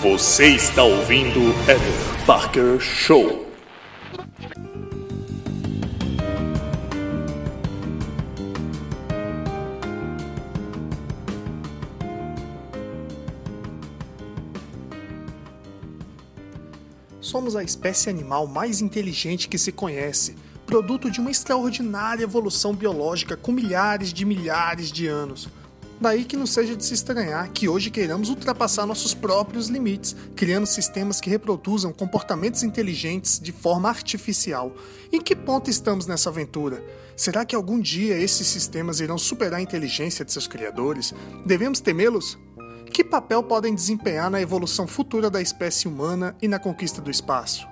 Você está ouvindo Eder Parker Show. Somos a espécie animal mais inteligente que se conhece, produto de uma extraordinária evolução biológica com milhares de milhares de anos. Daí que não seja de se estranhar que hoje queiramos ultrapassar nossos próprios limites, criando sistemas que reproduzam comportamentos inteligentes de forma artificial. Em que ponto estamos nessa aventura? Será que algum dia esses sistemas irão superar a inteligência de seus criadores? Devemos temê-los? Que papel podem desempenhar na evolução futura da espécie humana e na conquista do espaço?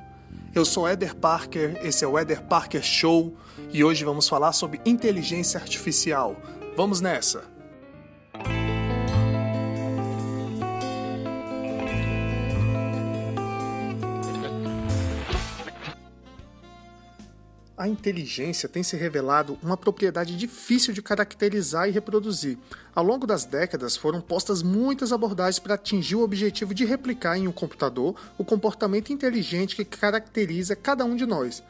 Eu sou Eder Parker, esse é o Eder Parker Show e hoje vamos falar sobre inteligência artificial. Vamos nessa! A inteligência tem se revelado uma propriedade difícil de caracterizar e reproduzir. Ao longo das décadas, foram postas muitas abordagens para atingir o objetivo de replicar em um computador o comportamento inteligente que caracteriza cada um de nós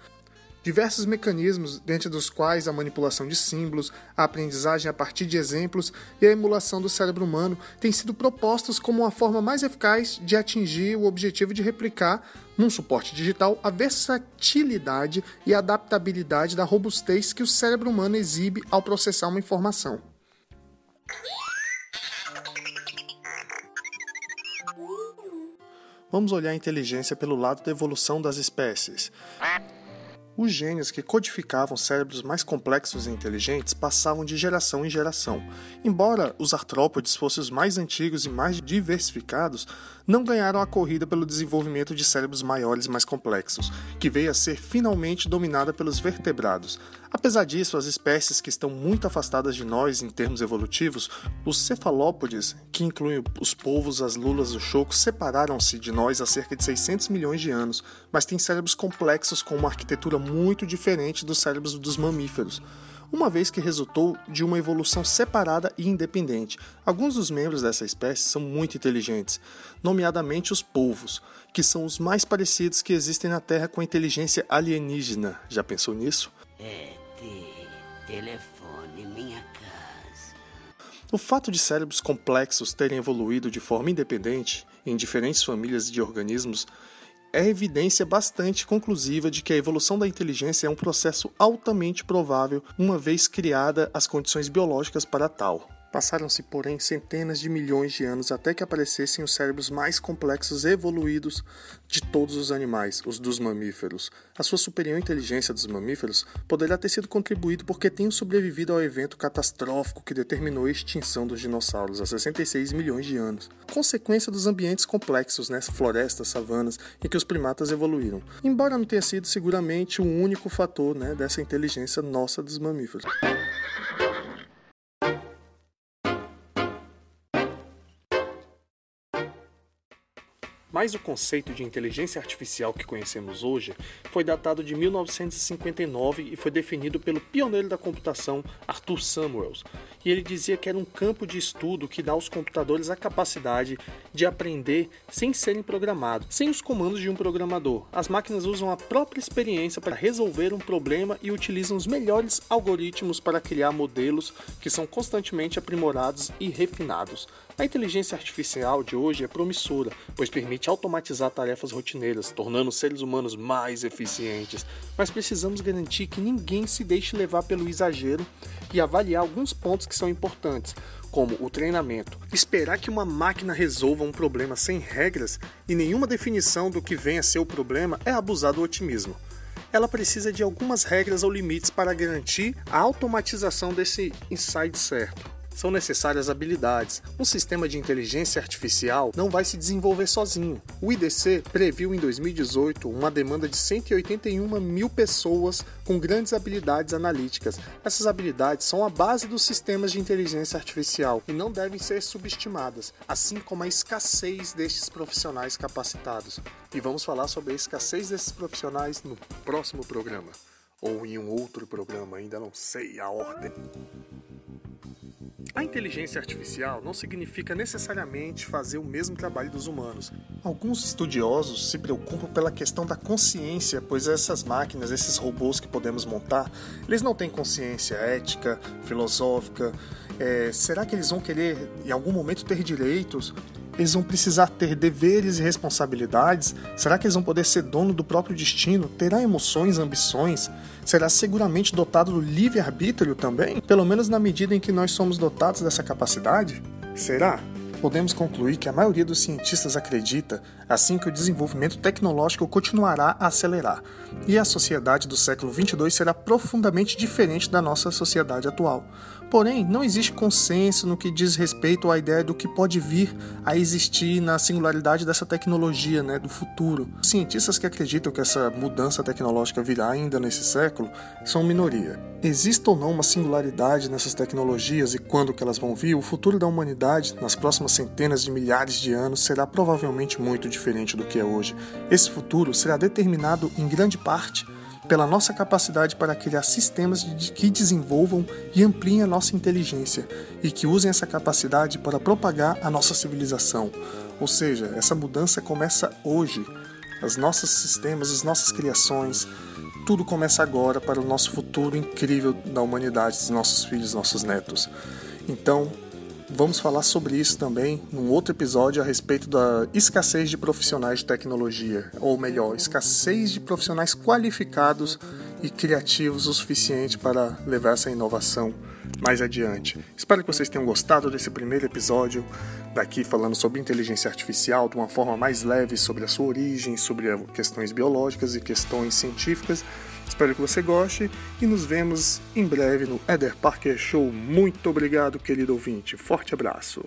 diversos mecanismos, dentre dos quais a manipulação de símbolos, a aprendizagem a partir de exemplos e a emulação do cérebro humano, têm sido propostos como uma forma mais eficaz de atingir o objetivo de replicar, num suporte digital, a versatilidade e adaptabilidade da robustez que o cérebro humano exibe ao processar uma informação. Vamos olhar a inteligência pelo lado da evolução das espécies. Os gênios que codificavam cérebros mais complexos e inteligentes passavam de geração em geração. Embora os artrópodes fossem os mais antigos e mais diversificados, não ganharam a corrida pelo desenvolvimento de cérebros maiores e mais complexos, que veio a ser finalmente dominada pelos vertebrados. Apesar disso, as espécies que estão muito afastadas de nós em termos evolutivos, os cefalópodes, que incluem os polvos, as lulas e os chocos, separaram-se de nós há cerca de 600 milhões de anos, mas têm cérebros complexos com uma arquitetura muito diferente dos cérebros dos mamíferos uma vez que resultou de uma evolução separada e independente. Alguns dos membros dessa espécie são muito inteligentes, nomeadamente os polvos, que são os mais parecidos que existem na Terra com a inteligência alienígena. Já pensou nisso? É, telefone minha casa. O fato de cérebros complexos terem evoluído de forma independente em diferentes famílias de organismos é evidência bastante conclusiva de que a evolução da inteligência é um processo altamente provável, uma vez criada as condições biológicas para tal. Passaram-se, porém, centenas de milhões de anos até que aparecessem os cérebros mais complexos e evoluídos de todos os animais, os dos mamíferos. A sua superior inteligência dos mamíferos poderá ter sido contribuído porque tenham sobrevivido ao evento catastrófico que determinou a extinção dos dinossauros há 66 milhões de anos, consequência dos ambientes complexos, né, florestas, savanas, em que os primatas evoluíram. Embora não tenha sido seguramente o único fator né, dessa inteligência nossa dos mamíferos. Mas o conceito de inteligência artificial que conhecemos hoje foi datado de 1959 e foi definido pelo pioneiro da computação Arthur Samuels. E ele dizia que era um campo de estudo que dá aos computadores a capacidade de aprender sem serem programados, sem os comandos de um programador. As máquinas usam a própria experiência para resolver um problema e utilizam os melhores algoritmos para criar modelos que são constantemente aprimorados e refinados. A inteligência artificial de hoje é promissora, pois permite automatizar tarefas rotineiras, tornando os seres humanos mais eficientes. Mas precisamos garantir que ninguém se deixe levar pelo exagero e avaliar alguns pontos que são importantes, como o treinamento. Esperar que uma máquina resolva um problema sem regras e nenhuma definição do que vem a ser o problema é abusar do otimismo ela precisa de algumas regras ou limites para garantir a automatização desse insight certo são necessárias habilidades. Um sistema de inteligência artificial não vai se desenvolver sozinho. O IDC previu em 2018 uma demanda de 181 mil pessoas com grandes habilidades analíticas. Essas habilidades são a base dos sistemas de inteligência artificial e não devem ser subestimadas, assim como a escassez destes profissionais capacitados. E vamos falar sobre a escassez desses profissionais no próximo programa. Ou em um outro programa, ainda não sei a ordem. A inteligência artificial não significa necessariamente fazer o mesmo trabalho dos humanos. Alguns estudiosos se preocupam pela questão da consciência, pois essas máquinas, esses robôs que podemos montar, eles não têm consciência ética, filosófica. É, será que eles vão querer em algum momento ter direitos? Eles vão precisar ter deveres e responsabilidades? Será que eles vão poder ser dono do próprio destino? Terá emoções, ambições? Será seguramente dotado do livre-arbítrio também? Pelo menos na medida em que nós somos dotados dessa capacidade? Será? Podemos concluir que a maioria dos cientistas acredita assim que o desenvolvimento tecnológico continuará a acelerar e a sociedade do século 22 será profundamente diferente da nossa sociedade atual. Porém, não existe consenso no que diz respeito à ideia do que pode vir a existir na singularidade dessa tecnologia, né, do futuro. Cientistas que acreditam que essa mudança tecnológica virá ainda nesse século são minoria. Existe ou não uma singularidade nessas tecnologias e quando que elas vão vir, o futuro da humanidade nas próximas centenas de milhares de anos será provavelmente muito diferente do que é hoje. Esse futuro será determinado em grande parte pela nossa capacidade para criar sistemas que desenvolvam e ampliem a nossa inteligência e que usem essa capacidade para propagar a nossa civilização. Ou seja, essa mudança começa hoje. Os nossos sistemas, as nossas criações, tudo começa agora para o nosso futuro incrível da humanidade, dos nossos filhos, nossos netos. Então, Vamos falar sobre isso também num outro episódio a respeito da escassez de profissionais de tecnologia, ou melhor, escassez de profissionais qualificados e criativos o suficiente para levar essa inovação mais adiante. Espero que vocês tenham gostado desse primeiro episódio daqui falando sobre inteligência artificial de uma forma mais leve sobre a sua origem, sobre questões biológicas e questões científicas. Espero que você goste e nos vemos em breve no Eder Parker Show. Muito obrigado, querido ouvinte. Forte abraço.